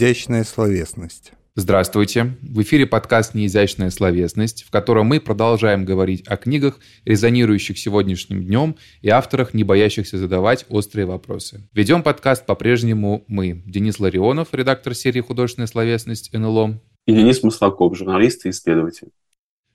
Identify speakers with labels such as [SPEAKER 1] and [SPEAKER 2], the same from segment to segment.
[SPEAKER 1] Неизящная словесность.
[SPEAKER 2] Здравствуйте! В эфире подкаст «Неизящная словесность», в котором мы продолжаем говорить о книгах, резонирующих сегодняшним днем, и авторах, не боящихся задавать острые вопросы. Ведем подкаст по-прежнему мы, Денис Ларионов, редактор серии «Художественная словесность» НЛО,
[SPEAKER 3] и Денис Маслаков, журналист и исследователь.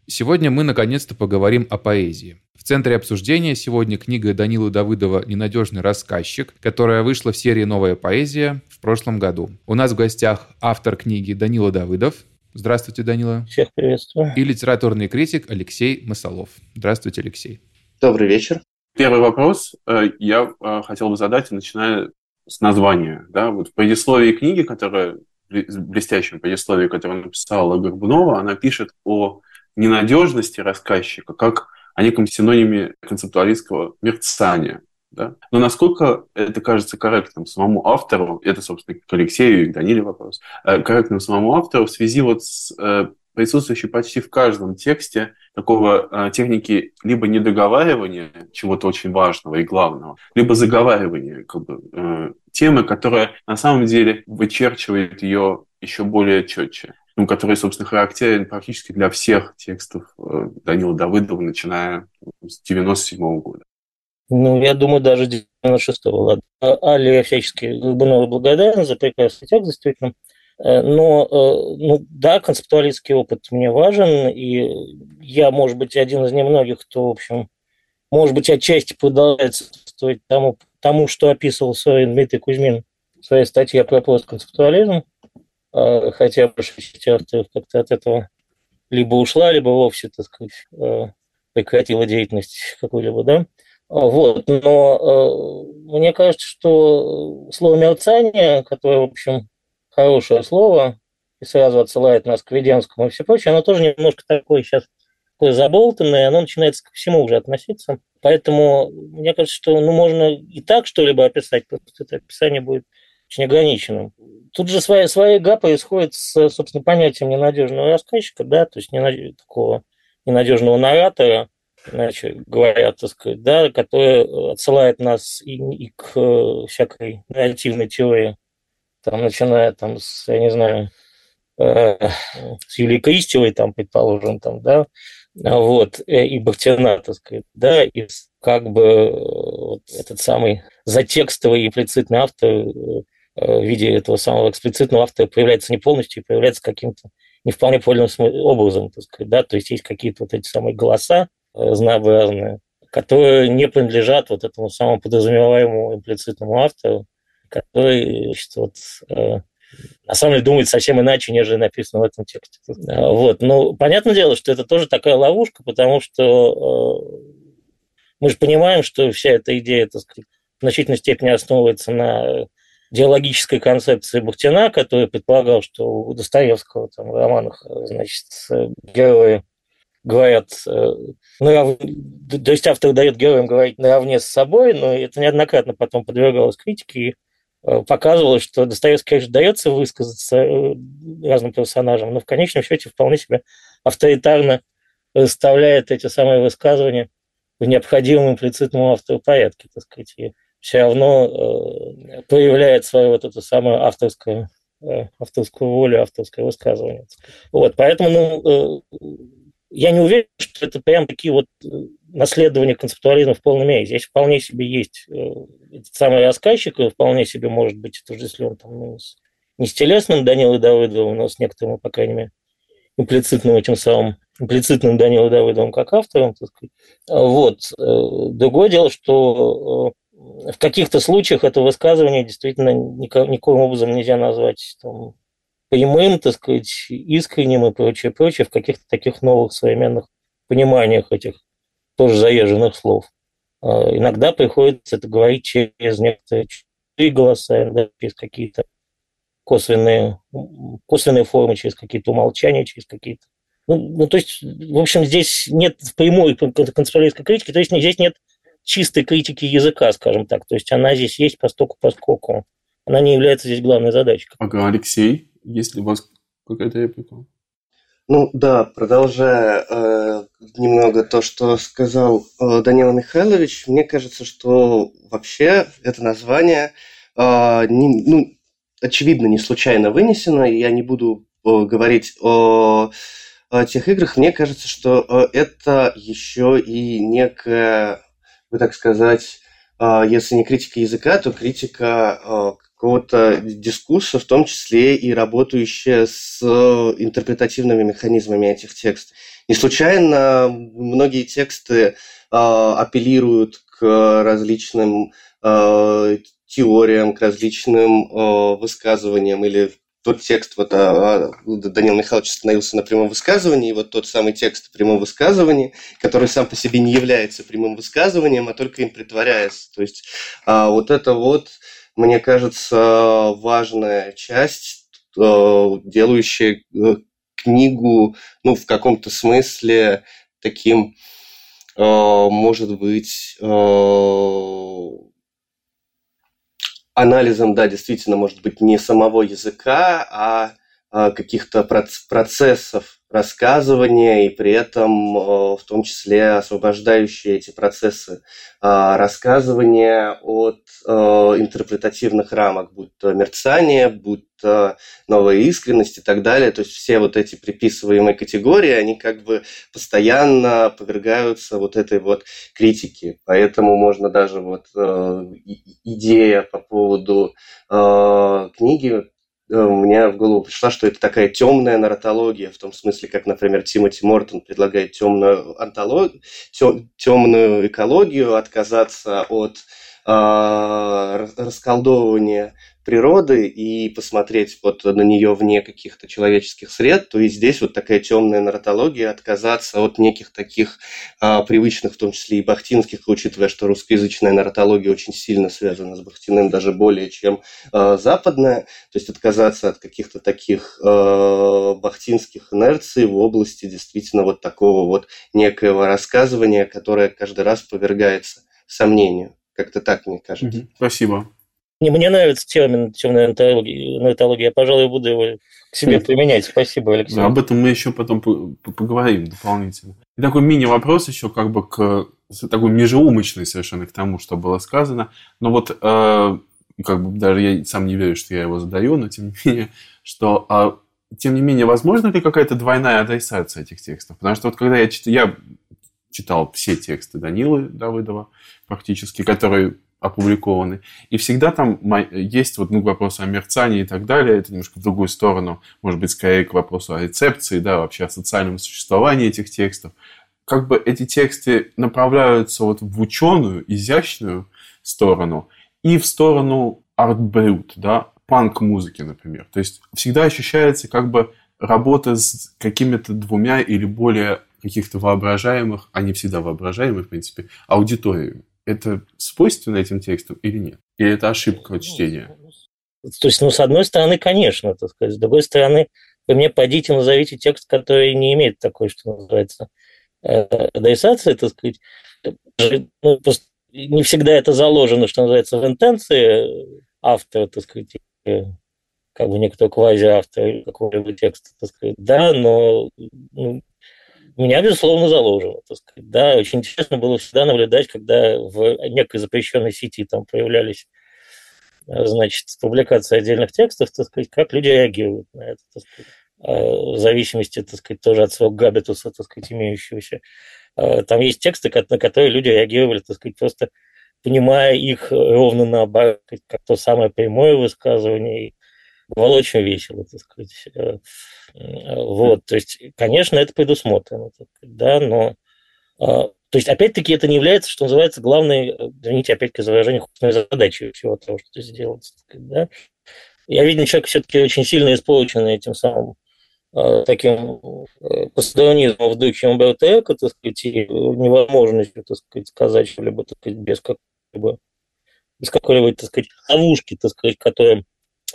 [SPEAKER 2] Сегодня мы наконец-то поговорим о поэзии. В центре обсуждения сегодня книга Данилы Давыдова «Ненадежный рассказчик», которая вышла в серии «Новая поэзия» в прошлом году. У нас в гостях автор книги Данила Давыдов. Здравствуйте, Данила.
[SPEAKER 4] Всех приветствую.
[SPEAKER 2] И литературный критик Алексей Масолов. Здравствуйте, Алексей.
[SPEAKER 5] Добрый вечер.
[SPEAKER 3] Первый вопрос э, я э, хотел бы задать, начиная с названия. Да? Вот в предисловии книги, которая блестящем предисловии, которое написала Горбунова, она пишет о ненадежности рассказчика, как о неком синониме концептуалистского мерцания. Да? Но насколько это кажется корректным самому автору, это, собственно, к Алексею и к Даниле вопрос, э, корректным самому автору в связи вот с э, присутствующей почти в каждом тексте такого э, техники либо недоговаривания чего-то очень важного и главного, либо заговаривания как бы, темы, которая на самом деле вычерчивает ее еще более четче ну, который, собственно, характерен практически для всех текстов э, Данила Давыдова, начиная с 97 -го года.
[SPEAKER 4] Ну, я думаю, даже 96-го, ладно. А, Али я всячески Горбунова благодарен за прекрасный текст, действительно. Э, но, э, ну, да, концептуалистский опыт мне важен, и я, может быть, один из немногих, кто, в общем, может быть, отчасти продолжает тому, тому что описывал свой Дмитрий Кузьмин в своей статье про постконцептуализм. А, хотя большая часть как-то от этого либо ушла, либо вовсе, так сказать, а, прекратила деятельность какую-либо, да. А, вот, но мне кажется, что слово «мерцание», которое, в общем, хорошее слово, и сразу отсылает нас к Веденскому и все прочее, оно тоже немножко такое сейчас такое заболтанное, оно начинает ко всему уже относиться. Поэтому мне кажется, что ну, можно и так что-либо описать, просто это описание будет очень ограниченным. Тут же своя, своя игра происходит с, собственно, понятием ненадежного рассказчика, да, то есть ненадеж, такого ненадежного наратора, иначе говоря, так сказать, да, который отсылает нас и, и к э, всякой нарративной теории, там, начиная там с, я не знаю, э, с Юлией Кристевой, там, предположим, там, да, вот, э, и Бахтина, так сказать, да, и как бы э, вот этот самый затекстовый имплицитный автор Э, в виде этого самого эксплицитного автора появляется не полностью, а появляется каким-то не вполне подлинным образом, так сказать, да, то есть есть какие-то вот эти самые голоса разнообразные, которые не принадлежат вот этому самому подразумеваемому имплицитному автору, который, значит, вот, э, на самом деле думает совсем иначе, нежели написано в этом тексте. Вот. Ну, понятное дело, что это тоже такая ловушка, потому что э, мы же понимаем, что вся эта идея, так сказать, в значительной степени основывается на идеологической концепции Бухтина, который предполагал, что у Достоевского там, в романах значит, герои говорят, э, нарав... то есть автор дает героям говорить наравне с собой, но это неоднократно потом подвергалось критике и э, показывалось, что Достоевский, конечно, дается высказаться э, разным персонажам, но в конечном счете вполне себе авторитарно расставляет эти самые высказывания в необходимом имплицитном автору порядке, так сказать, все равно э, проявляет свою вот эту самую авторскую, э, авторскую волю, авторское высказывание. Вот, поэтому ну, э, я не уверен, что это прям такие вот наследования концептуализма в полной мере. Здесь вполне себе есть этот самый рассказчик, вполне себе может быть отождествлен там, ну, с, не с телесным Данилой Давыдовым, но с некоторым, по крайней мере, имплицитным этим самым имплицитным Данилой Давыдовым как автором. Так сказать. Вот. Другое дело, что в каких-то случаях это высказывание действительно никаким образом нельзя назвать там, прямым, так сказать, искренним и прочее, прочее, в каких-то таких новых современных пониманиях этих тоже заезженных слов. А иногда приходится это говорить через некоторые голоса, да, через какие-то косвенные, косвенные формы, через какие-то умолчания, через какие-то... Ну, ну, то есть, в общем, здесь нет прямой концептуалистской критики, то есть здесь нет чистой критики языка, скажем так. То есть она здесь есть постоку поскольку. Она не является здесь главной задачей.
[SPEAKER 3] Ага, Алексей, есть ли у вас какая-то реплика?
[SPEAKER 5] Ну да, продолжая э, немного то, что сказал э, Данила Михайлович, мне кажется, что вообще это название э, не, ну, очевидно, не случайно вынесено, и я не буду говорить о, о тех играх. Мне кажется, что это еще и некая, бы так сказать, если не критика языка, то критика какого-то дискурса, в том числе и работающая с интерпретативными механизмами этих текстов. Не случайно многие тексты апеллируют к различным теориям, к различным высказываниям или тот текст, вот а, а, Данил Михайлович остановился на прямом высказывании, и вот тот самый текст о прямом высказывании, который сам по себе не является прямым высказыванием, а только им притворяется. То есть а, вот это вот, мне кажется, важная часть, а, делающая э, книгу, ну, в каком-то смысле таким Э, может быть, э, анализом, да, действительно, может быть, не самого языка, а, каких-то процессов рассказывания и при этом э, в том числе освобождающие эти процессы а, рассказывания от э, интерпретативных рамок, будь то мерцание, будь то новая искренность и так далее. То есть все вот эти приписываемые категории, они как бы постоянно подвергаются вот этой вот критике. Поэтому можно даже вот э, идея по поводу книги Э, мне в голову пришла, что это такая темная нарратология, в том смысле, как, например, Тимоти Мортон предлагает темную, антологию, темную экологию, отказаться от э, расколдовывания природы и посмотреть вот на нее вне каких-то человеческих сред, то и здесь вот такая темная нарратология, отказаться от неких таких а, привычных, в том числе и бахтинских, учитывая, что русскоязычная нарратология очень сильно связана с бахтиным, даже более чем а, западная, то есть отказаться от каких-то таких а, бахтинских инерций в области действительно вот такого вот некоего рассказывания, которое каждый раз повергается сомнению. Как-то так, мне кажется.
[SPEAKER 3] Спасибо.
[SPEAKER 4] Не, мне нравится термин темная нотология. Я, пожалуй, буду его к себе применять. Спасибо, Алексей.
[SPEAKER 3] об этом мы еще потом поговорим дополнительно. И такой мини-вопрос еще как бы к такой межеумочный совершенно к тому, что было сказано. Но вот э, как бы даже я сам не верю, что я его задаю, но тем не менее, что э, тем не менее, возможно ли какая-то двойная адресация этих текстов? Потому что вот когда я, я читал все тексты Данилы Давыдова практически, которые опубликованы. И всегда там есть вот ну, к вопросу о мерцании и так далее. Это немножко в другую сторону, может быть, скорее к вопросу о рецепции, да, вообще о социальном существовании этих текстов. Как бы эти тексты направляются вот в ученую, изящную сторону и в сторону арт-брют, да, панк-музыки, например. То есть всегда ощущается как бы работа с какими-то двумя или более каких-то воображаемых, а не всегда воображаемых, в принципе, аудиториями это свойственно этим текстам или нет? Или это ошибка чтения?
[SPEAKER 4] То есть, ну, с одной стороны, конечно, так сказать. С другой стороны, вы мне пойдите, назовите текст, который не имеет такой, что называется, э, адресации, так сказать. Ну, не всегда это заложено, что называется, в интенции автора, так сказать, как бы некто квази-автор какого-либо текста, так сказать, да, но ну, меня, безусловно, заложено, так сказать. Да, очень интересно было всегда наблюдать, когда в некой запрещенной сети там появлялись э, значит, публикации отдельных текстов, так сказать, как люди реагируют на это, так э, в зависимости, так сказать, тоже от своего габитуса, так сказать, имеющегося. Э, там есть тексты, на которые люди реагировали, так сказать, просто понимая их ровно наоборот, как то самое прямое высказывание, было очень весело, так сказать. Э, э, вот, то есть, конечно, это предусмотрено, да, но а, то есть, опять-таки, это не является, что называется, главной, э, извините, опять-таки, за выражение, задачей всего того, что сделать. Да? Я видно, человек все-таки очень сильно испорченный этим самым таким пострадонизмом в духе Умберто Эко, так сказать, и невозможностью, так сказать, сказать что-либо, так сказать, без какой-либо без какой-либо, так сказать, ловушки, так сказать, которая э,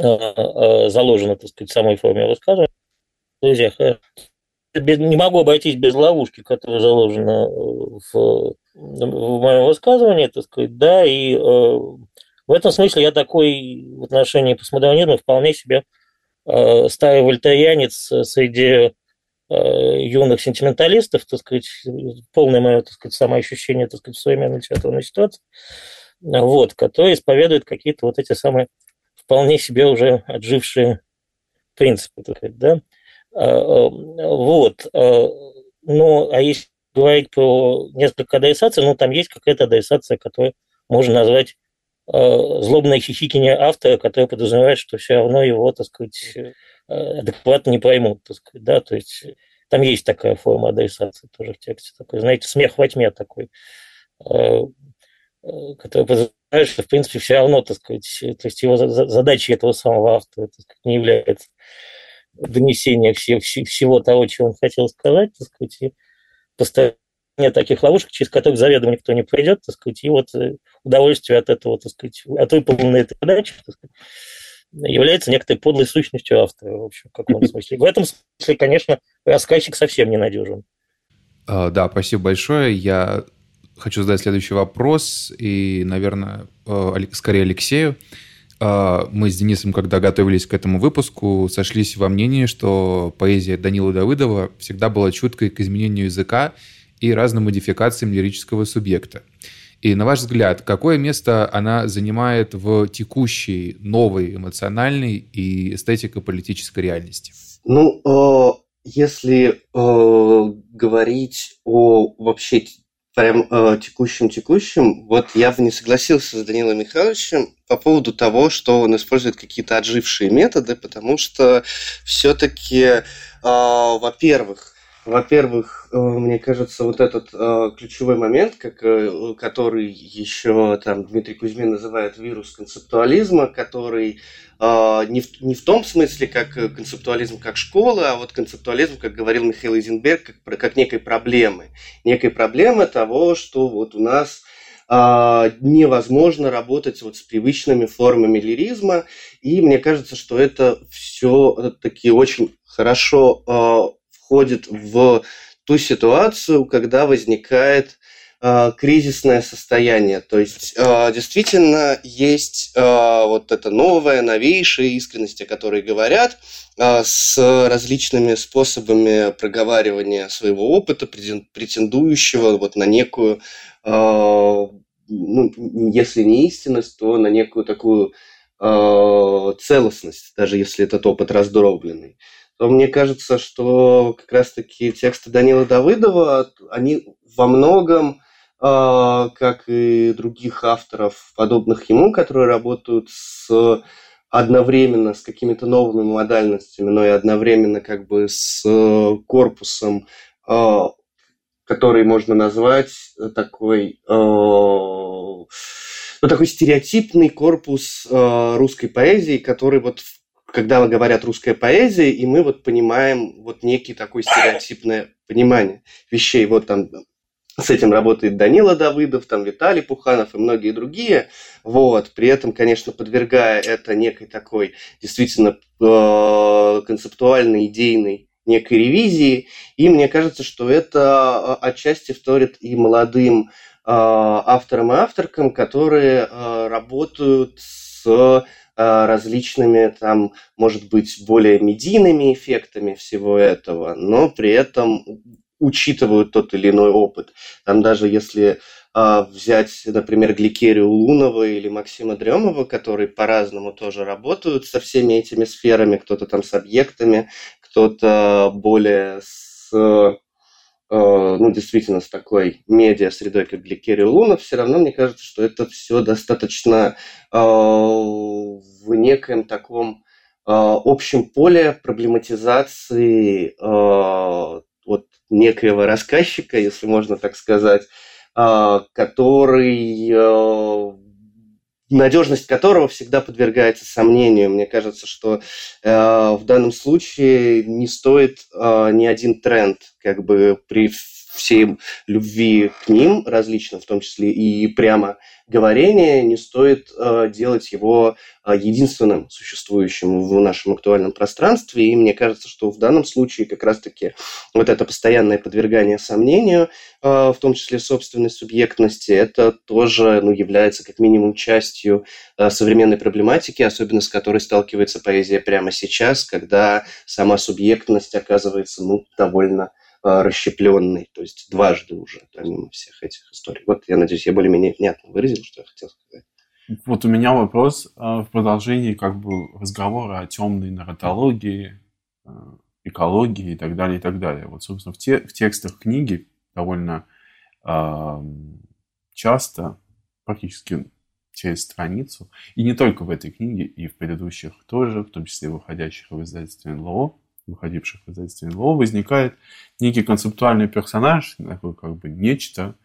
[SPEAKER 4] заложено, так сказать, в самой форме рассказа. Друзья, не могу обойтись без ловушки, которая заложена в, в моем высказывании, так сказать, да, и э, в этом смысле я такой в отношении постмодернизма вполне себе э, старый вольтерианец среди э, юных сентименталистов, так сказать, полное мое, так сказать, самоощущение, так сказать, в современной литературной ситуации, вот, который исповедует какие-то вот эти самые вполне себе уже отжившие принципы, так сказать, да. Вот. Ну, а если говорить про несколько адресаций, ну, там есть какая-то адресация, которую можно назвать злобное хихикение автора, которое подразумевает, что все равно его, так сказать, адекватно не поймут, так сказать, да, то есть там есть такая форма адресации тоже в тексте, такой, знаете, смех во тьме такой, который подразумевает, что, в принципе, все равно, так сказать, то есть его задачей этого самого автора так сказать, не является донесение всего, всего того, чего он хотел сказать, так сказать, и поставление таких ловушек, через которых заведомо никто не пройдет, так сказать, и вот э, удовольствие от этого, так сказать, от выполненной этой задачи, так сказать, является некоторой подлой сущностью автора, в общем, в каком смысле. В этом смысле, конечно, рассказчик совсем не надежен.
[SPEAKER 2] А, да, спасибо большое. Я хочу задать следующий вопрос, и, наверное, э, скорее Алексею. А, мы с Денисом, когда готовились к этому выпуску, сошлись во мнении, что поэзия Данила Давыдова всегда была чуткой к изменению языка и разным модификациям лирического субъекта. И, на ваш взгляд, какое место она занимает в текущей новой эмоциональной и эстетико-политической реальности?
[SPEAKER 5] Ну, э, если э, говорить о вообще прям э, текущим-текущим, вот я бы не согласился с Данилом Михайловичем по поводу того, что он использует какие-то отжившие методы, потому что все-таки, э, во-первых, во-первых, э, мне кажется, вот этот э, ключевой момент, как, э, который еще там Дмитрий Кузьмин называет вирус концептуализма, который не, в, не в том смысле, как концептуализм как школа, а вот концептуализм, как говорил Михаил Изенберг, как, как некой проблемы. Некой проблемы того, что вот у нас невозможно работать вот с привычными формами лиризма, и мне кажется, что это все таки очень хорошо входит в ту ситуацию, когда возникает э, кризисное состояние. То есть э, действительно есть э, вот эта новая, новейшая искренность, о которой говорят, э, с различными способами проговаривания своего опыта, претендующего вот на некую, э, ну, если не истинность, то на некую такую э, целостность, даже если этот опыт раздробленный то мне кажется, что как раз-таки тексты Данила Давыдова, они во многом, а, как и других авторов, подобных ему, которые работают с одновременно с какими-то новыми модальностями, но и одновременно как бы с корпусом, а, который можно назвать такой, а, ну, такой стереотипный корпус русской поэзии, который вот в когда говорят русская поэзия, и мы вот понимаем вот некий такой стереотипное понимание вещей. Вот там с этим работает Данила Давыдов, там Виталий Пуханов и многие другие. Вот. При этом, конечно, подвергая это некой такой действительно э, концептуальной, идейной некой ревизии. И мне кажется, что это э, отчасти вторит и молодым э, авторам и авторкам, которые работают с различными, там, может быть, более медийными эффектами всего этого, но при этом учитывают тот или иной опыт. Там даже если э, взять, например, Гликерию Лунова или Максима Дремова, которые по-разному тоже работают со всеми этими сферами, кто-то там с объектами, кто-то более с Э, ну, действительно, с такой медиа-средой, как Гликерия Лунов, все равно мне кажется, что это все достаточно э, в некоем таком э, общем поле проблематизации вот некоего рассказчика, если можно так сказать, который надежность которого всегда подвергается сомнению. Мне кажется, что э, в данном случае не стоит э, ни один тренд, как бы при всей любви к ним различным, в том числе и прямо говорение, не стоит э, делать его э, единственным существующим в нашем актуальном пространстве. И мне кажется, что в данном случае как раз-таки вот это постоянное подвергание сомнению, э, в том числе собственной субъектности, это тоже ну, является как минимум частью э, современной проблематики, особенно с которой сталкивается поэзия прямо сейчас, когда сама субъектность оказывается ну, довольно расщепленный, то есть дважды уже, помимо всех этих историй. Вот, я надеюсь, я более-менее внятно выразил, что я хотел сказать.
[SPEAKER 3] Вот у меня вопрос в продолжении как бы разговора о темной нарратологии, экологии и так далее, и так далее. Вот, собственно, в, те, в текстах книги довольно э, часто, практически через страницу, и не только в этой книге, и в предыдущих тоже, в том числе выходящих в издательстве НЛО, выходивших в издательстве НЛО, возникает некий концептуальный персонаж, такой как бы нечто,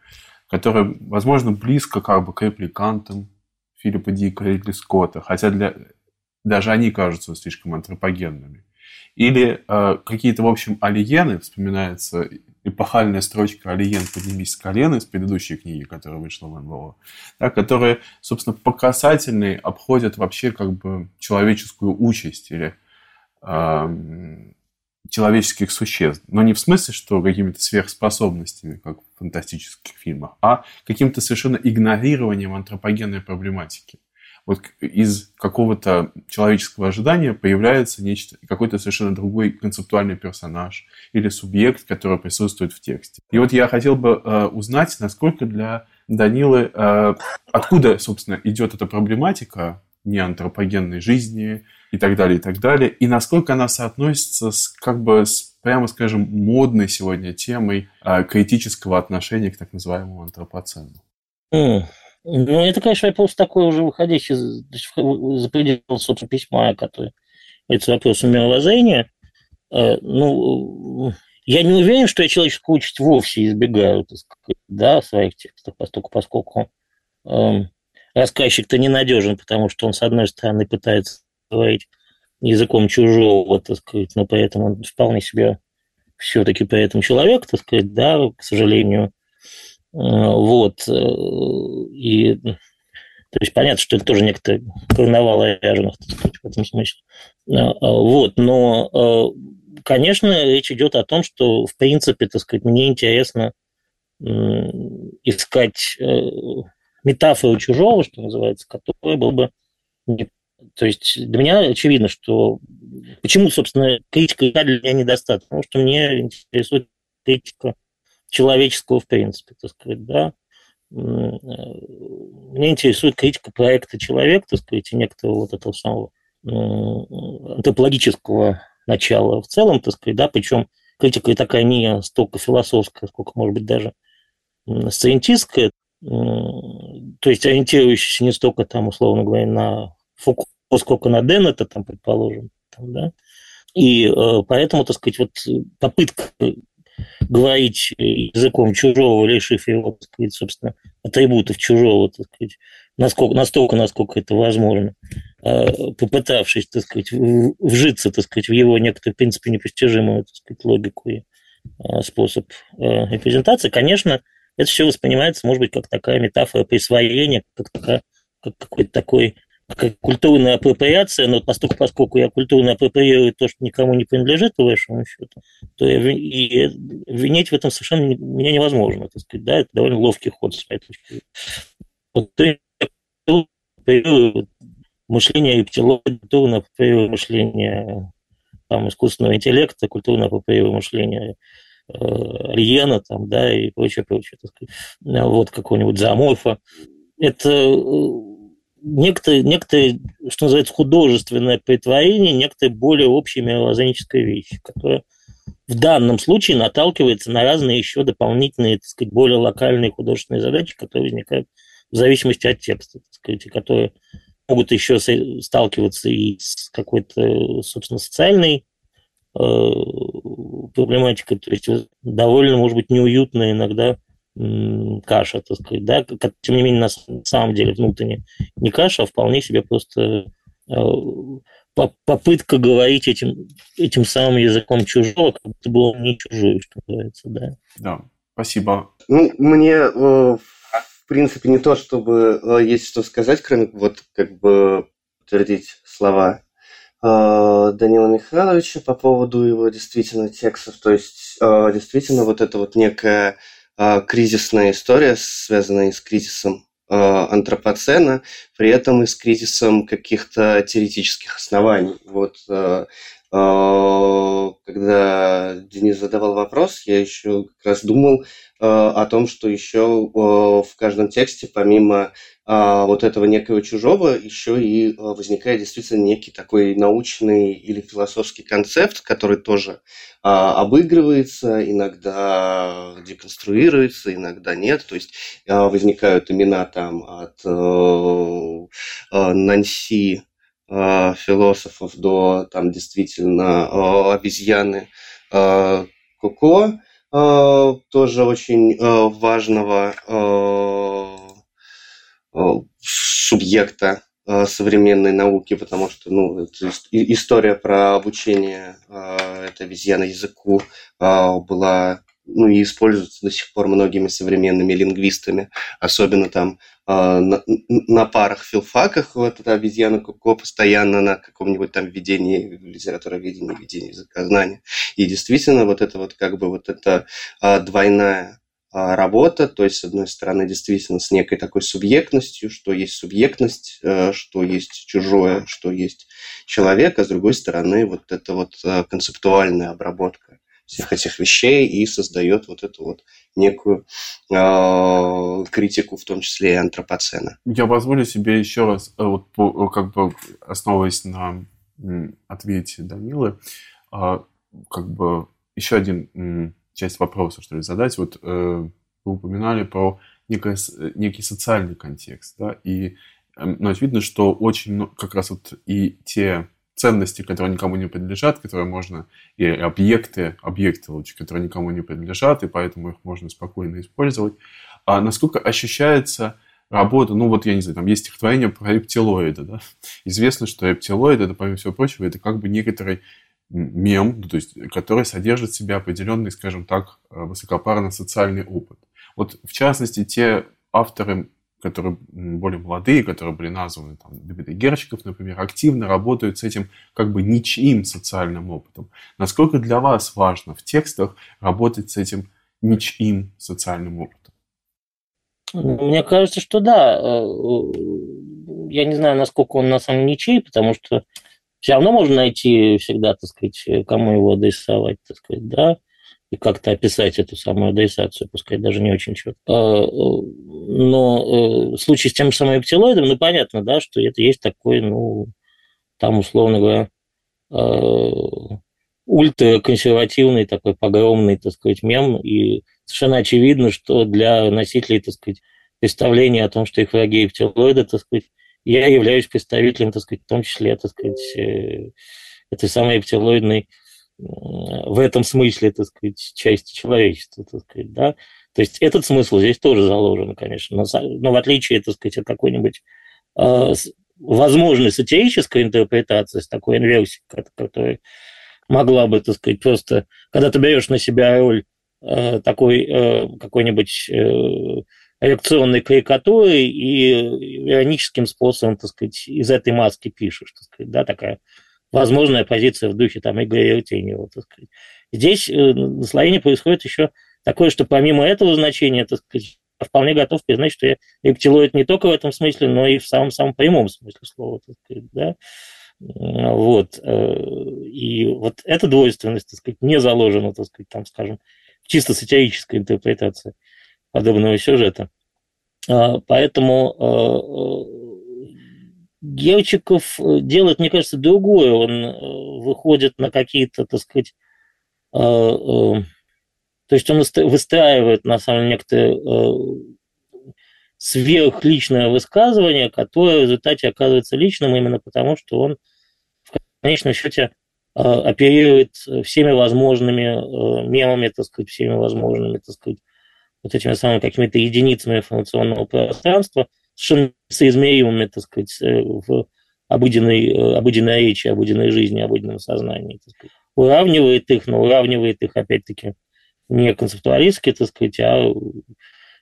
[SPEAKER 3] которое, возможно, близко как бы к репликантам Филиппа Дика или Скотта, хотя для, даже они кажутся слишком антропогенными. Или э, какие-то, в общем, алиены, вспоминается эпохальная строчка «Алиен, поднимись с колена» из предыдущей книги, которая вышла в НЛО, да, которые, собственно, по касательной обходят вообще как бы человеческую участь или человеческих существ. Но не в смысле, что какими-то сверхспособностями, как в фантастических фильмах, а каким-то совершенно игнорированием антропогенной проблематики вот из какого-то человеческого ожидания появляется нечто, какой-то совершенно другой концептуальный персонаж или субъект, который присутствует в тексте. И вот я хотел бы э, узнать, насколько для Данилы, э, откуда, собственно, идет эта проблематика неантропогенной жизни и так далее, и так далее, и насколько она соотносится с, как бы, с, прямо скажем, модной сегодня темой э, критического отношения к так называемому антропоцену.
[SPEAKER 4] Mm. Ну, это, конечно, вопрос такой уже выходящий за пределы, собственно, письма, который это вопрос мировоззрения. Э, ну, я не уверен, что я человеческую участь вовсе избегаю, так сказать, да, своих текстах, поскольку, поскольку эм, рассказчик-то ненадежен, потому что он, с одной стороны, пытается говорить языком чужого, так сказать, но при этом он вполне себе все-таки при этом человек, так сказать, да, к сожалению, Э, вот. Э, и то есть понятно, что это тоже некоторые карнавал ряженых, так сказать, в этом смысле. Э, вот. Но, конечно, речь идет о том, что, в принципе, так сказать, мне интересно искать метафору чужого, что называется, которая была бы... То есть для меня очевидно, что... Почему, собственно, критика для меня недостаточно? Потому что мне интересует критика человеческого, в принципе, так сказать, да. Меня интересует критика проекта «Человек», так сказать, и некоторого вот этого самого антропологического начала в целом, так сказать, да, причем критика и такая не столько философская, сколько, может быть, даже сциентистская, то есть ориентирующаяся не столько там, условно говоря, на Фуко, сколько на Деннета, там, предположим, там, да, и э, поэтому, так сказать, вот попытка говорить языком чужого, лишив его, так сказать, собственно, атрибутов чужого, так сказать, насколько, настолько, насколько это возможно, а, попытавшись, так сказать, вжиться, так сказать, в его некоторую, в принципе, непостижимую, так сказать, логику и способ репрезентации, конечно, это все воспринимается, может быть, как такая метафора присвоения, как, такая, как какой-то такой культурная апроприация, но поскольку, поскольку я культурно апроприирую то, что никому не принадлежит, по большому счету, то я, и винить в этом совершенно меня невозможно. Так сказать, да, это довольно ловкий ход с моей точки зрения. Мышление рептилоида, культурно апроприирую мышление там, искусственного интеллекта, культурно апроприирую мышление э, Альена, там, да, и прочее, прочее, так сказать. Вот какого-нибудь зооморфа. Это э, некоторые, некоторые, что называется, художественное притворение, некоторые более общие мировоззренческие вещи, которые в данном случае наталкивается на разные еще дополнительные, так сказать, более локальные художественные задачи, которые возникают в зависимости от текста, так сказать, которые могут еще сталкиваться и с какой-то, собственно, социальной э, проблематикой, то есть довольно, может быть, неуютно иногда каша, так сказать, да, тем не менее, на самом деле внутренне не каша, а вполне себе просто э, попытка говорить этим, этим самым языком чужого, как будто бы он не чужой, что называется, да.
[SPEAKER 3] Да, спасибо.
[SPEAKER 5] Ну, мне, э, в принципе, не то, чтобы э, есть что сказать, кроме вот как бы утвердить слова Данила Михайловича по поводу его действительно текстов. То есть действительно вот это вот некая кризисная история, связанная с кризисом а, антропоцена, при этом и с кризисом каких-то теоретических оснований. Вот а, когда Денис задавал вопрос, я еще как раз думал о том, что еще в каждом тексте, помимо а, вот этого некого чужого еще и а, возникает действительно некий такой научный или философский концепт, который тоже а, обыгрывается, иногда деконструируется, иногда нет. То есть а, возникают имена там от а, а, Нанси а, философов до там действительно а, обезьяны а, Коко, тоже очень важного Э, субъекта э, современной науки, потому что ну, это история про обучение э, этой обезьяны языку была ну, и используется до сих пор многими современными лингвистами, особенно там на, на парах филфаках вот эта обезьяна Коко постоянно на каком-нибудь там введении литературоведения, введении языкознания. И действительно вот это вот как бы вот эта двойная а, работа, то есть, с одной стороны, действительно с некой такой субъектностью, что есть субъектность, э, что есть чужое, что есть человек, а с другой стороны, вот эта вот э, концептуальная обработка всех этих вещей и создает вот эту вот некую э, критику, в том числе и антропоцена.
[SPEAKER 3] Я позволю себе еще раз, э, вот, как бы основываясь на ответе Данилы, а, как бы еще один часть вопроса, что ли, задать. Вот э, вы упоминали про некое, некий социальный контекст, да, и э, ну, очевидно, что очень ну, как раз вот и те ценности, которые никому не принадлежат, которые можно, и объекты, объекты лучше, которые никому не принадлежат, и поэтому их можно спокойно использовать. А насколько ощущается работа, ну вот я не знаю, там есть стихотворение про рептилоида, да? Известно, что рептилоид, это, помимо всего прочего, это как бы некоторый мем, ну, то есть, который содержит в себе определенный, скажем так, э, высокопарно-социальный опыт. Вот, в частности, те авторы, которые более молодые, которые были названы, там, Давид Герчиков, например, активно работают с этим как бы ничьим социальным опытом. Насколько для вас важно в текстах работать с этим ничьим социальным опытом?
[SPEAKER 4] Мне кажется, что да. Э, я не знаю, насколько он на самом ничей, потому что все равно можно найти всегда, так сказать, кому его адресовать, так сказать, да, и как-то описать эту самую адресацию, пускай даже не очень четко. А, но э, в случае с тем же самым эптилоидом, ну, понятно, да, что это есть такой, ну, там, условно говоря, а, ультраконсервативный такой погромный, так сказать, мем, и совершенно очевидно, что для носителей, так сказать, представления о том, что их враги эптилоиды, так сказать, я являюсь представителем, так сказать, в том числе, так сказать, э, этой самой эптилоидной в этом смысле, так сказать, части человечества, так сказать, да. То есть этот смысл здесь тоже заложен, конечно, но, но в отличие, так сказать, от какой-нибудь э, возможной сатирической интерпретации с такой инверсией, которая могла бы, так сказать, просто, когда ты берешь на себя роль э, такой э, какой-нибудь э, реакционной карикатурой и ироническим способом, так сказать, из этой маски пишешь, так сказать, да, такая возможная позиция в духе там Игоря Артеньева, так сказать. Здесь э, наслоение происходит еще такое, что помимо этого значения, так сказать, я вполне готов признать, что я рептилоид не только в этом смысле, но и в самом-самом прямом смысле слова, так сказать, да. Вот. Э, и вот эта двойственность, так сказать, не заложена, так сказать, там, скажем, в чисто сатирической интерпретации подобного сюжета. А, поэтому а, Герчиков делает, мне кажется, другое. Он выходит на какие-то, так сказать, то есть он выстраивает, на самом деле, некоторое сверхличное высказывание, которое в результате оказывается личным именно потому, что он в конечном счете оперирует всеми возможными мемами, так сказать, всеми возможными, так сказать, вот этими самыми какими-то единицами информационного пространства, совершенно соизмеримыми, так сказать, э, в обыденной, э, обыденной речи, обыденной жизни, обыденном сознании. Так сказать. Уравнивает их, но уравнивает их, опять-таки, не концептуалистски, так сказать, а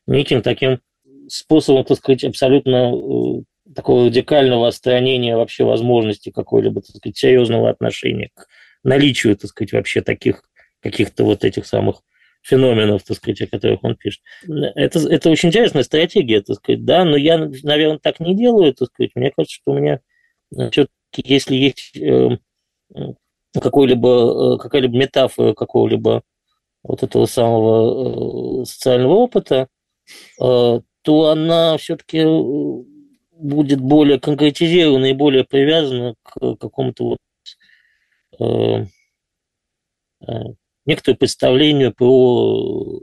[SPEAKER 4] неким таким способом, так сказать, абсолютно э, такого радикального отстранения вообще возможности какой-либо, так сказать, серьезного отношения к наличию, так сказать, вообще таких каких-то вот этих самых феноменов, так сказать, о которых он пишет. Это, это очень интересная стратегия, так сказать, да, но я, наверное, так не делаю, так сказать. Мне кажется, что у меня все-таки, если есть э, какой-либо, какая-либо метафора какого-либо вот этого самого социального опыта, то она все-таки будет более конкретизирована и более привязана к какому-то вот некоторое представлению про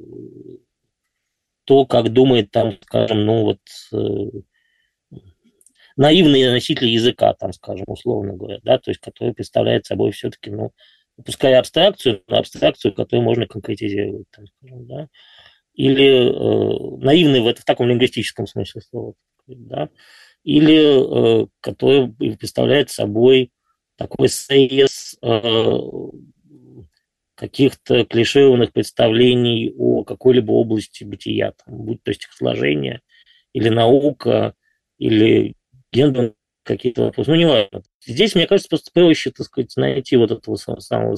[SPEAKER 4] то, как думает там, скажем, ну вот э, наивный носитель языка, там, скажем, условно говоря, да, то есть который представляет собой все-таки, ну, пускай абстракцию, но абстракцию, которую можно конкретизировать, там, скажем, да, или э, наивный в, в таком лингвистическом смысле слова, да, или э, который представляет собой такой срез э, каких-то клишированных представлений о какой-либо области бытия, там, будь то стихосложение, или наука, или гендер, какие-то вопросы. Ну, не важно. Здесь, мне кажется, просто проще, так сказать, найти вот этого самого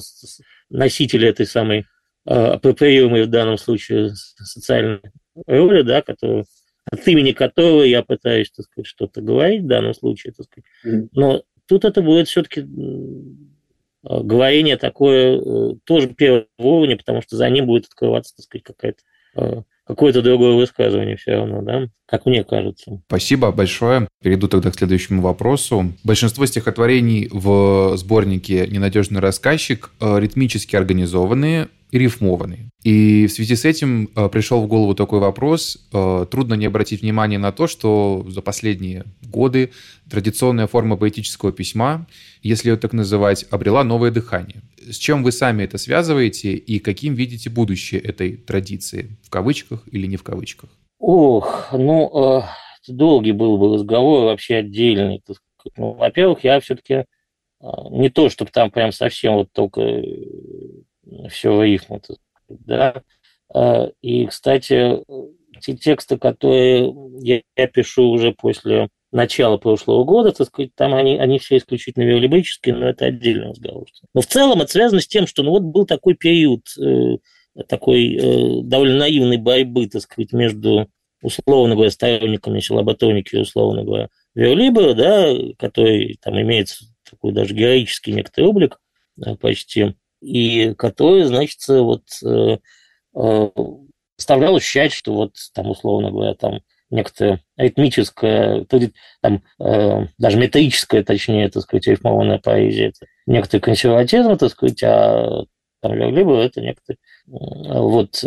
[SPEAKER 4] носителя этой самой э, апроприируемой в данном случае социальной роли, да, который, от имени которого я пытаюсь, так сказать, что-то говорить в данном случае, так сказать. Но тут это будет все-таки говорение такое э, тоже первого уровня, потому что за ним будет открываться, так сказать, какая-то э, какое-то другое высказывание все равно, да, как мне кажется.
[SPEAKER 2] Спасибо большое. Перейду тогда к следующему вопросу. Большинство стихотворений в сборнике «Ненадежный рассказчик» ритмически организованные, и рифмованные. И в связи с этим э, пришел в голову такой вопрос. Э, трудно не обратить внимание на то, что за последние годы традиционная форма поэтического письма, если ее так называть, обрела новое дыхание. С чем вы сами это связываете и каким видите будущее этой традиции? В кавычках или не в кавычках?
[SPEAKER 4] Ох, ну, э, долгий был бы разговор вообще отдельный. Ну, во-первых, я все-таки э, не то, чтобы там прям совсем вот только все рифму, да. А, и, кстати, те тексты, которые я, я пишу уже после начала прошлого года, так сказать, там они, они все исключительно виолибрические, но это отдельный разговор. Но в целом это связано с тем, что ну, вот был такой период э, такой э, довольно наивной борьбы, так сказать, между, условно говоря, сторонниками силоботоники, условно говоря, Виолибера, да, который там имеет такой даже героический некоторый облик да, почти, и который, значит, вот э, э, заставлял ощущать, что вот там, условно говоря, там некоторая ритмическая, там, э, даже метрическая, точнее, так сказать, рифмованная поэзия, это некоторый консерватизм, так сказать, а там либо это некоторый, вот,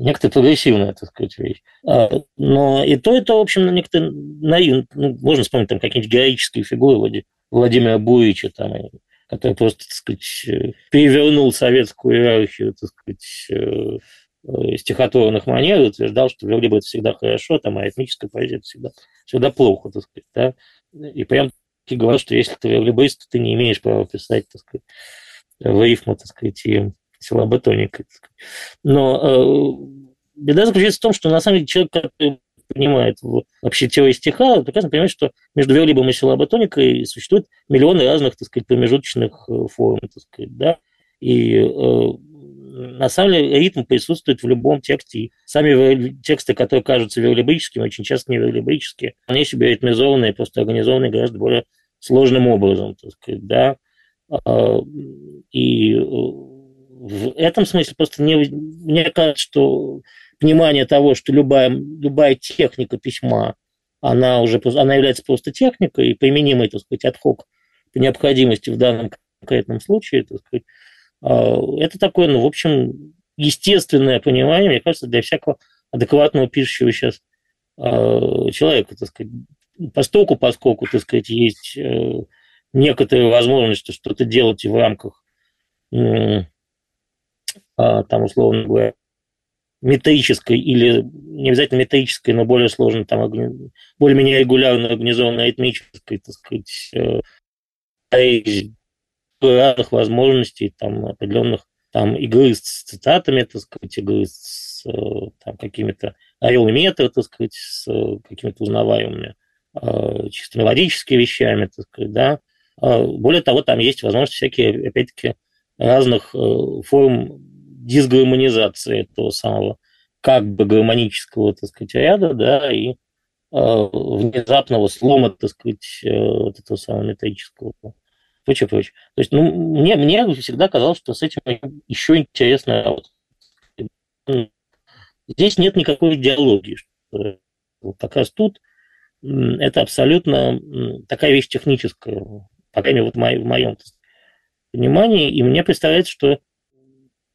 [SPEAKER 4] некоторая прогрессивная, так сказать, вещь. А, но и то, это, в общем, некоторые наивно, ну, можно вспомнить там какие-нибудь героические фигуры вроде Владимира Буича, там, который просто, так сказать, э, перевернул советскую иерархию, так сказать, э, э, стихотворных манер утверждал, что либо это всегда хорошо, там, а этническая поэзия это всегда, всегда плохо, так сказать, да. И прям таки говорил, что если ты либоист, то ты не имеешь права писать, так сказать, в рифму, так сказать, и силоботоникой. Но э, беда заключается в том, что на самом деле человек, который понимает вообще теорию стиха, прекрасно понимает, что между верлибом и силоботоникой существует миллионы разных, так сказать, промежуточных э, форм, так сказать, да, и э, на самом деле ритм присутствует в любом тексте. И сами тексты, которые кажутся верлибрическими, очень часто не верлибрические, они себе ритмизованные, просто организованные гораздо более сложным образом, так сказать, да. А, и э, в этом смысле просто мне, мне кажется, что понимание того, что любая, любая техника письма, она уже она является просто техникой и применимой, так сказать, отхок по необходимости в данном конкретном случае, так сказать, а, это такое, ну, в общем, естественное понимание, мне кажется, для всякого адекватного пишущего сейчас а, человека, так сказать, постоку, поскольку, так сказать, есть э, некоторые возможности что-то делать и в рамках а, там, условно говоря, метрической или не обязательно метрической, но более сложной, там, более-менее регулярно организованной этнической, так сказать, э, разных возможностей, там, определенных там, игры с цитатами, так сказать, игры с э, там, какими-то орелами метра, так сказать, с э, какими-то узнаваемыми чисто мелодическими вещами, так сказать, да. Более того, там есть возможности всякие, опять-таки, разных форм дисгармонизации этого самого как бы гармонического, так сказать, ряда, да, и э, внезапного слома, так сказать, э, вот этого самого метрического прочее, прочее. То есть, ну, мне, мне всегда казалось, что с этим еще интересно работать. Здесь нет никакой идеологии. Как раз тут это абсолютно такая вещь техническая, по крайней мере, вот в моем понимании. И мне представляется, что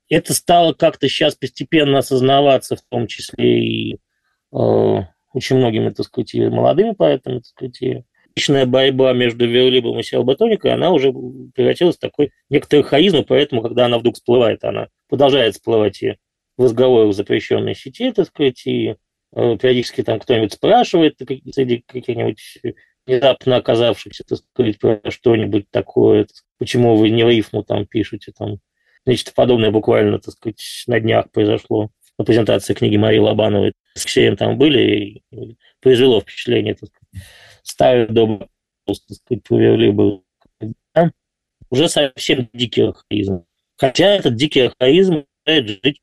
[SPEAKER 4] это стало как-то сейчас постепенно осознаваться, в том числе и э, очень многими, так сказать, и молодыми поэтами, так сказать, личная борьба между Верлибом и Селботоникой, она уже превратилась в такой некоторый харизм, поэтому, когда она вдруг всплывает, она продолжает всплывать и в разговорах запрещенной сети, так сказать, и э, периодически там кто-нибудь спрашивает среди каких-нибудь внезапно оказавшихся, так сказать, про что-нибудь такое, почему вы не рифму там пишете, там, нечто подобное буквально, так сказать, на днях произошло на презентации книги Марии Лобановой. С Алексеем там были, и произвело впечатление, так сказать, старый добрый, так сказать, бы. Да? Уже совсем дикий архаизм. Хотя этот дикий архаизм жить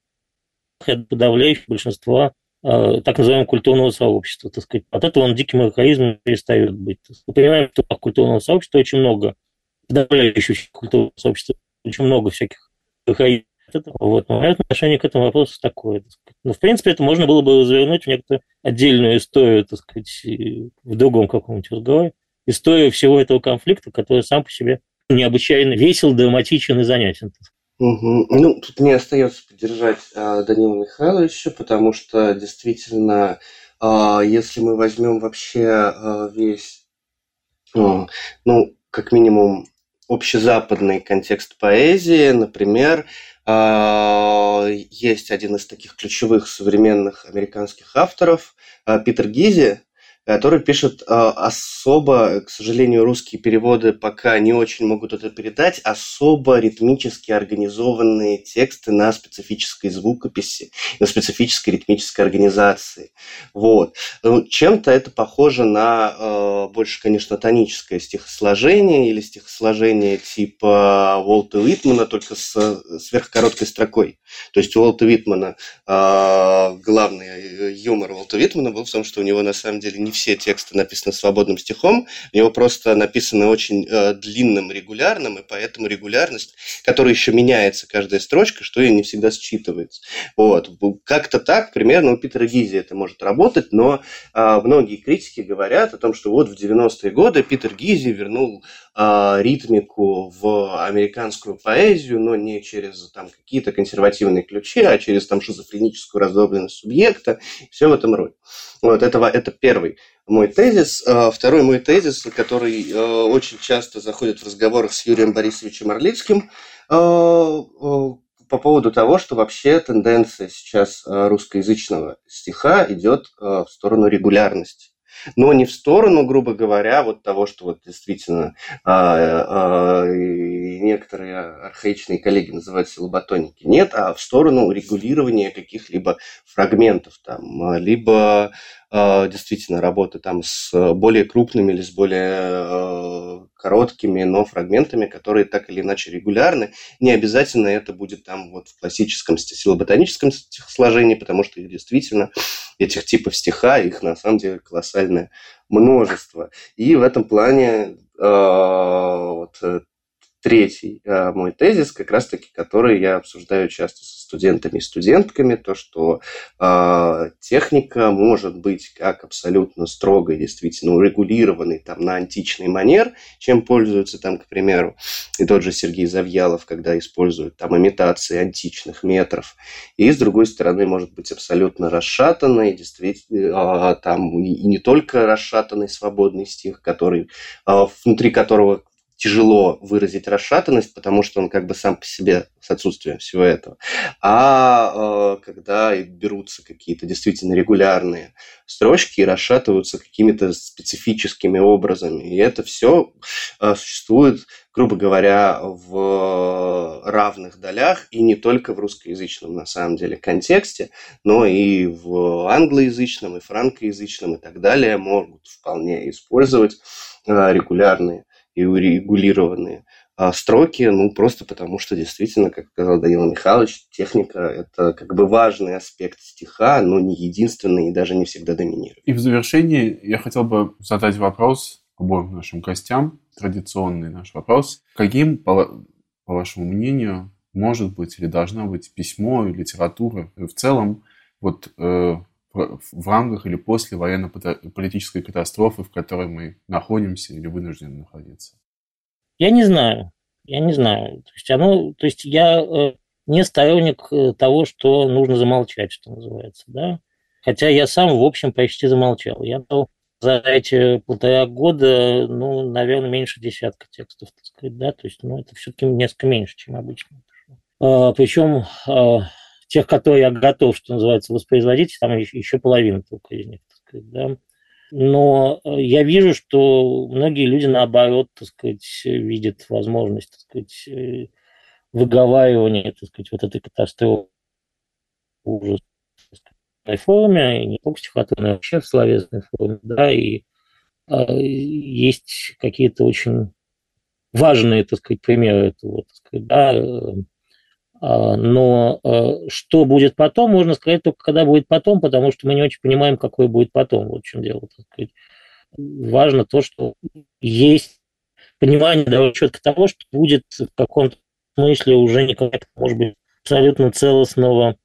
[SPEAKER 4] это подавляющее большинство э, так называемого культурного сообщества, так сказать. От этого он диким архаизмом перестает быть. Мы понимаем, что культурного сообщества очень много, подавляющего культурного сообщества, очень много всяких. Вот, мое отношение к этому вопросу такое. Но, в принципе, это можно было бы развернуть в некоторую отдельную историю, так сказать, в другом каком-нибудь разговоре. Историю всего этого конфликта, который сам по себе необычайно весел, драматичен и занятен.
[SPEAKER 5] Угу. Ну, тут мне остается поддержать а, Данила Михайловича, потому что действительно, а, если мы возьмем вообще а, весь, а, ну, как минимум, общезападный контекст поэзии, например, а, есть один из таких ключевых современных американских авторов, а, Питер Гизи, который пишет э, особо, к сожалению, русские переводы пока не очень могут это передать, особо ритмически организованные тексты на специфической звукописи, на специфической ритмической организации. Вот. Ну, чем-то это похоже на э, больше, конечно, тоническое стихосложение или стихосложение типа Уолта Уитмана, только с сверхкороткой строкой. То есть у Уолта Уитмана э, главный юмор Уолта Уитмана был в том, что у него на самом деле не все тексты написаны свободным стихом, у него просто написаны очень э, длинным регулярным, и поэтому регулярность, которая еще меняется каждая строчка, что и не всегда считывается. Вот. Как-то так, примерно у Питера Гизи это может работать, но э, многие критики говорят о том, что вот в 90-е годы Питер Гизи вернул э, ритмику в американскую поэзию, но не через там какие-то консервативные ключи, а через там шизофреническую раздробленность субъекта, все в этом роде. Вот этого, это первый мой тезис. А, второй мой тезис, который э, очень часто заходит в разговорах с Юрием Борисовичем Орлицким, э, э, по поводу того, что вообще тенденция сейчас русскоязычного стиха идет в сторону регулярности но не в сторону, грубо говоря, вот того, что вот действительно а, а, некоторые архаичные коллеги называют силоботоники. Нет, а в сторону регулирования каких-либо фрагментов там, либо а, действительно работы там с более крупными или с более а, короткими, но фрагментами, которые так или иначе регулярны. Не обязательно это будет там вот в классическом стилоботаническом стихосложении, потому что действительно этих типов стиха, их на самом деле колоссальное множество. И в этом плане э, вот, третий э, мой тезис, как раз-таки, который я обсуждаю часто со студентами и студентками, то, что э, техника может быть как абсолютно строгой, действительно урегулированной там на античный манер, чем пользуются там, к примеру, и тот же Сергей Завьялов, когда использует там имитации античных метров, и с другой стороны может быть абсолютно расшатанной, действительно, э, там и не только расшатанный свободный стих, который, э, внутри которого тяжело выразить расшатанность, потому что он как бы сам по себе с отсутствием всего этого. А э, когда берутся какие-то действительно регулярные строчки и расшатываются какими-то специфическими образами, и это все э, существует, грубо говоря, в равных долях, и не только в русскоязычном, на самом деле, контексте, но и в англоязычном, и франкоязычном, и так далее, могут вполне использовать э, регулярные и урегулированные а строки, ну, просто потому что действительно, как сказал Данила Михайлович, техника – это как бы важный аспект стиха, но не единственный и даже не всегда доминирует.
[SPEAKER 3] И в завершении я хотел бы задать вопрос обоим нашим гостям. Традиционный наш вопрос. Каким, по, по вашему мнению, может быть или должна быть письмо и литература и в целом вот э, в рамках или после военно-политической катастрофы, в которой мы находимся или вынуждены находиться?
[SPEAKER 4] Я не знаю. Я не знаю. То есть, оно, то есть я э, не сторонник э, того, что нужно замолчать, что называется. Да? Хотя я сам, в общем, почти замолчал. Я дал за эти полтора года, ну, наверное, меньше десятка текстов, так сказать, да, то есть, ну, это все-таки несколько меньше, чем обычно. А, причем а, тех, которые я готов, что называется, воспроизводить, там еще половина только из них, так сказать, да. Но э, я вижу, что многие люди, наоборот, так сказать, видят возможность, так сказать, э, выговаривания, так сказать, вот этой катастрофы ужас форме, и не только стихотворной, а вообще в словесной форме, да, и э, есть какие-то очень важные, так сказать, примеры этого, так сказать, да, э, но э, что будет потом, можно сказать только когда будет потом, потому что мы не очень понимаем, какое будет потом. Вот в чем дело. Важно то, что есть понимание довольно четко того, что будет в каком-то смысле уже не как может быть, абсолютно целостного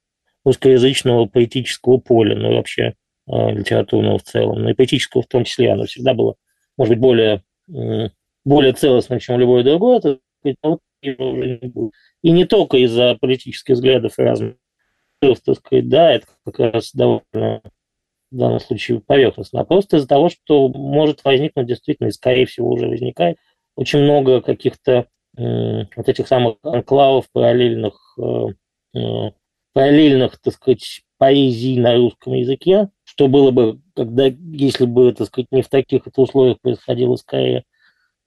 [SPEAKER 4] русскоязычного поэтического поля, ну и вообще э, литературного в целом, но и поэтического в том числе, оно всегда было, может быть, более, более целостным, чем любое другое, это вот уже не будет. И не только из-за политических взглядов и разных, так сказать, да, это как раз довольно в данном случае поверхностно, а просто из-за того, что может возникнуть действительно, и скорее всего уже возникает, очень много каких-то э, вот этих самых анклавов параллельных, э, э, параллельных, так сказать, поэзий на русском языке, что было бы, когда, если бы, так сказать, не в таких условиях происходило скорее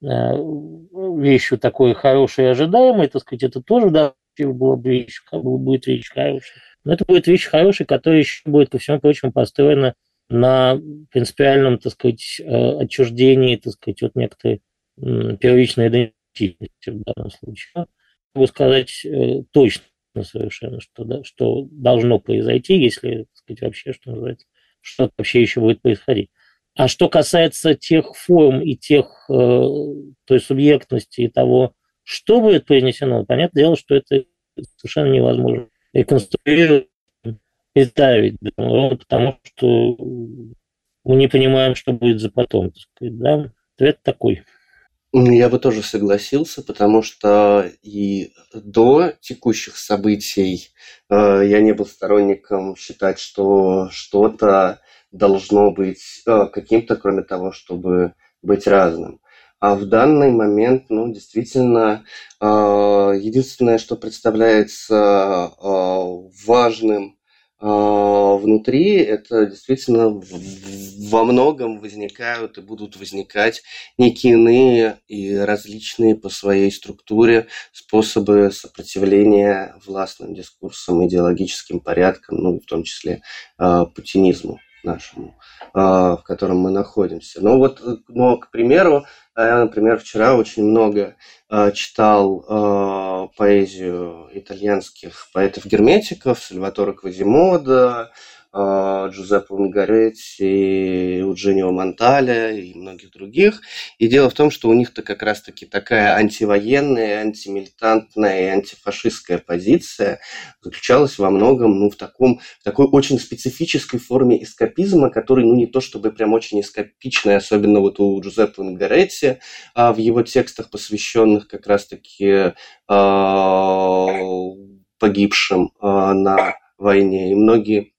[SPEAKER 4] вещью такой хорошей и ожидаемой, так сказать, это тоже, да, была бы вещь, будет вещь хорошая. Но это будет вещь хорошая, которая еще будет, ко всему прочему, построена на принципиальном, так сказать, э, отчуждении, так сказать, от некоторой первичной идентичности в данном случае. Могу сказать э, точно совершенно, что, да, что должно произойти, если, так сказать, вообще, что называется, что вообще еще будет происходить. А что касается тех форм и тех, э, той субъектности и того, что будет произнесено, понятное дело, что это совершенно невозможно реконструировать, представить, да, потому что мы не понимаем, что будет за потом. Так сказать, да? Ответ такой.
[SPEAKER 5] Я бы тоже согласился, потому что и до текущих событий э, я не был сторонником считать, что что-то должно быть э, каким-то, кроме того, чтобы быть разным. А в данный момент, ну, действительно, э, единственное, что представляется э, важным внутри, это действительно во многом возникают и будут возникать некие иные и различные по своей структуре способы сопротивления властным дискурсам, идеологическим порядкам, ну, в том числе путинизму нашему, а, в котором мы находимся. Но вот, но, к примеру, я, например, вчера очень много а, читал а, поэзию итальянских поэтов-герметиков, Сальватора Квазимода, а, Джузеппе Унгаретти, Eugenio Монталя и многих других. И дело в том, что у них-то как раз-таки такая антивоенная, антимилитантная и антифашистская позиция заключалась во многом ну, в, таком, в такой очень специфической форме эскапизма, который ну, не то чтобы прям очень эскапичный, особенно вот у Джузеппе Унгаретти а в его текстах, посвященных как раз-таки а, погибшим а, на войне. И многие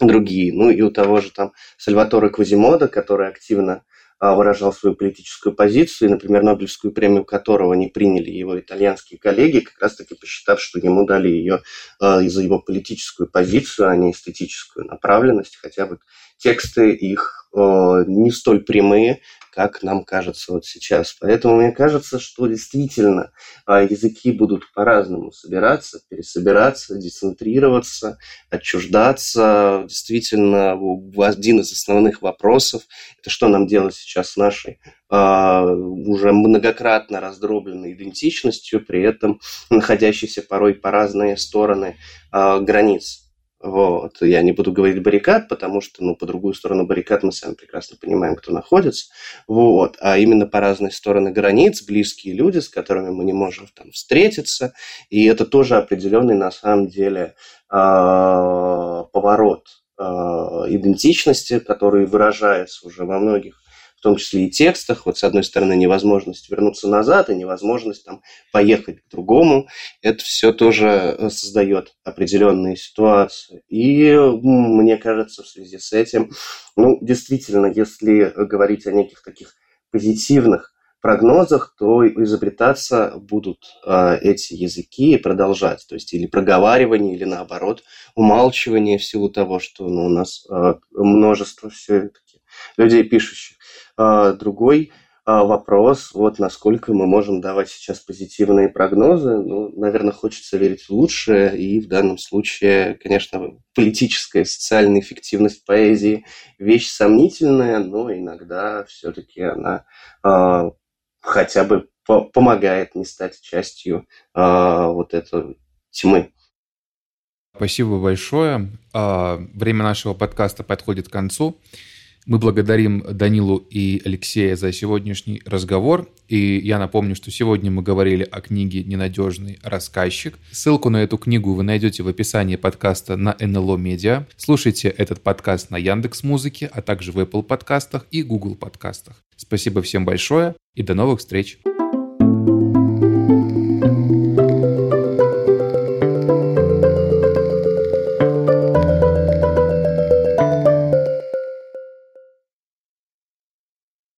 [SPEAKER 5] другие. Ну и у того же там Сальватора Квазимода, который активно а, выражал свою политическую позицию, и, например, Нобелевскую премию которого не приняли его итальянские коллеги, как раз-таки посчитав, что ему дали ее а, за его политическую позицию, а не эстетическую направленность, хотя вот тексты их не столь прямые, как нам кажется вот сейчас. Поэтому мне кажется, что действительно а, языки будут по-разному собираться, пересобираться, децентрироваться, отчуждаться. Действительно, один из основных вопросов – это что нам делать сейчас с нашей а, уже многократно раздробленной идентичностью, при этом находящейся порой по разные стороны а, границ Вот. Я не буду говорить баррикад, потому что, ну, по другую сторону баррикад мы сами прекрасно понимаем, кто находится. Вот. А именно по разные стороны границ, близкие люди, с которыми мы не можем там встретиться. И это тоже определенный, на самом деле, а, поворот а, идентичности, который выражается уже во многих том числе и текстах. Вот с одной стороны невозможность вернуться назад и невозможность там поехать к другому. Это все тоже э, создает определенные ситуации. И мне кажется, в связи с этим, ну, действительно, если говорить о неких таких позитивных прогнозах, то изобретаться будут э, эти языки и продолжать. То есть или проговаривание, или наоборот умалчивание в силу того, что ну, у нас э, множество все-таки людей пишущих. А, другой а, вопрос, вот насколько мы можем давать сейчас позитивные прогнозы. Ну, наверное, хочется верить в лучшее, и в данном случае, конечно, политическая социальная эффективность поэзии – вещь сомнительная, но иногда все-таки она э, хотя бы по помогает не стать частью э, вот этой тьмы.
[SPEAKER 2] Спасибо большое. Время нашего подкаста подходит к концу. Мы благодарим Данилу и Алексея за сегодняшний разговор. И я напомню, что сегодня мы говорили о книге «Ненадежный рассказчик». Ссылку на эту книгу вы найдете в описании подкаста на НЛО Медиа. Слушайте этот подкаст на Яндекс Музыке, а также в Apple подкастах и Google подкастах. Спасибо всем большое и до новых встреч!